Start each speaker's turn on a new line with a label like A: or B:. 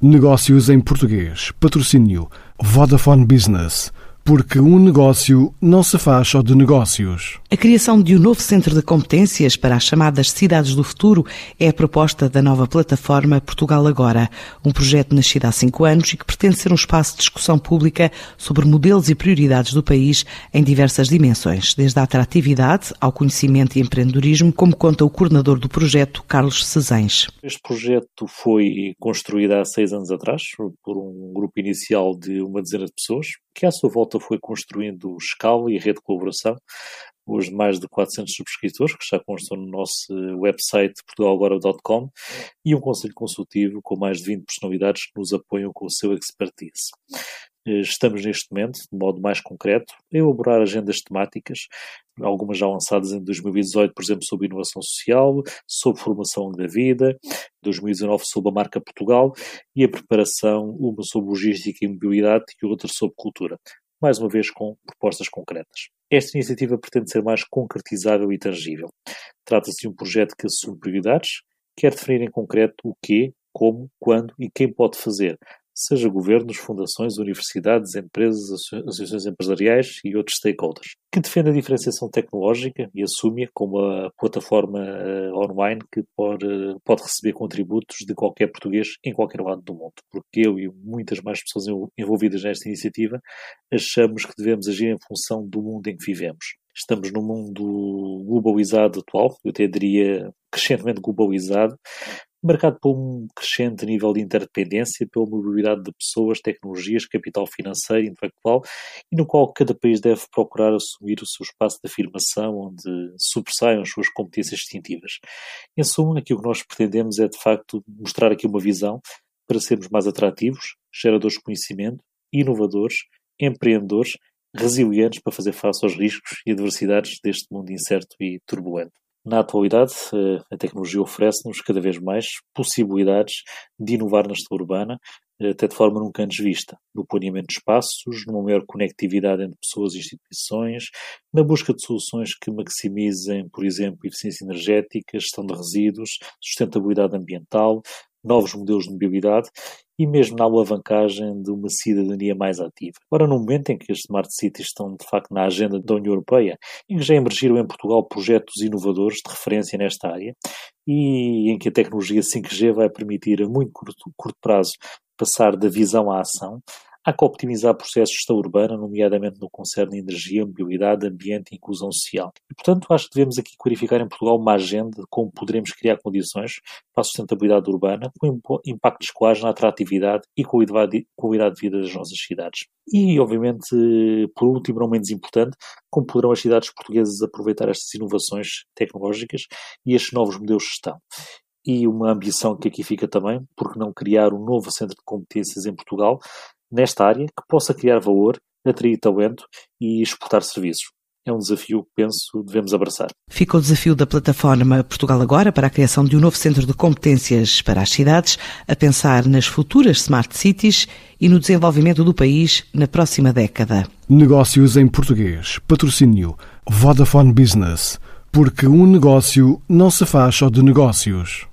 A: Negócios em português. Patrocínio Vodafone Business porque um negócio não se faz só de negócios.
B: A criação de um novo centro de competências para as chamadas cidades do futuro é a proposta da nova plataforma Portugal Agora, um projeto nascido há cinco anos e que pretende ser um espaço de discussão pública sobre modelos e prioridades do país em diversas dimensões, desde a atratividade ao conhecimento e empreendedorismo, como conta o coordenador do projeto, Carlos Cesães.
C: Este projeto foi construído há seis anos atrás por um grupo inicial de uma dezena de pessoas, que à sua volta foi construindo escala e rede de colaboração. Hoje mais de 400 subscritores, que já constam no nosso website portugalagora.com e um conselho consultivo com mais de 20 personalidades que nos apoiam com o seu expertise. Eh, estamos neste momento, de modo mais concreto, a elaborar agendas temáticas, algumas já lançadas em 2018, por exemplo, sobre inovação social, sobre formação da vida, 2019 sobre a marca Portugal e a preparação, uma sobre logística e mobilidade e outra sobre cultura. Mais uma vez com propostas concretas. Esta iniciativa pretende ser mais concretizável e tangível. Trata-se de um projeto que assume prioridades, quer definir em concreto o quê, como, quando e quem pode fazer, seja governos, fundações, universidades, empresas, associações empresariais e outros stakeholders, que defende a diferenciação tecnológica e assume-a como a plataforma uh, online que pode, pode receber contributos de qualquer português em qualquer lado do mundo. Porque eu e muitas mais pessoas envolvidas nesta iniciativa achamos que devemos agir em função do mundo em que vivemos. Estamos num mundo globalizado atual, eu até diria crescentemente globalizado, marcado por um crescente nível de interdependência, pela mobilidade de pessoas, tecnologias, capital financeiro e intelectual, e no qual cada país deve procurar assumir o seu espaço de afirmação, onde sobressaiam as suas competências distintivas. Em suma, aquilo que nós pretendemos é, de facto, mostrar aqui uma visão para sermos mais atrativos, geradores de conhecimento, inovadores, empreendedores, resilientes para fazer face aos riscos e adversidades deste mundo incerto e turbulento. Na atualidade, eh, a tecnologia oferece-nos cada vez mais possibilidades de inovar na gestão urbana, eh, até de forma nunca antes vista, no planeamento de espaços, numa maior conectividade entre pessoas e instituições, na busca de soluções que maximizem, por exemplo, eficiência energética, gestão de resíduos, sustentabilidade ambiental, novos modelos de mobilidade e mesmo na alavancagem de uma cidadania mais ativa. Ora, no momento em que as Smart Cities estão de facto na agenda da União Europeia, em que já emergiram em Portugal projetos inovadores de referência nesta área e em que a tecnologia 5G vai permitir a muito curto, curto prazo passar da visão à ação, Há que optimizar processos de gestão urbana, nomeadamente no concerne energia, mobilidade, ambiente e inclusão social. E, portanto, acho que devemos aqui clarificar em Portugal uma agenda de como poderemos criar condições para a sustentabilidade urbana com impactos claros na atratividade e qualidade de vida das nossas cidades. E, obviamente, por último, não menos importante, como poderão as cidades portuguesas aproveitar estas inovações tecnológicas e estes novos modelos de gestão e uma ambição que aqui fica também, porque não criar um novo centro de competências em Portugal, nesta área que possa criar valor, atrair talento e exportar serviços. É um desafio que penso devemos abraçar.
B: Fica o desafio da plataforma Portugal Agora para a criação de um novo centro de competências para as cidades, a pensar nas futuras smart cities e no desenvolvimento do país na próxima década.
A: Negócios em português. Patrocínio Vodafone Business. Porque um negócio não se faz só de negócios.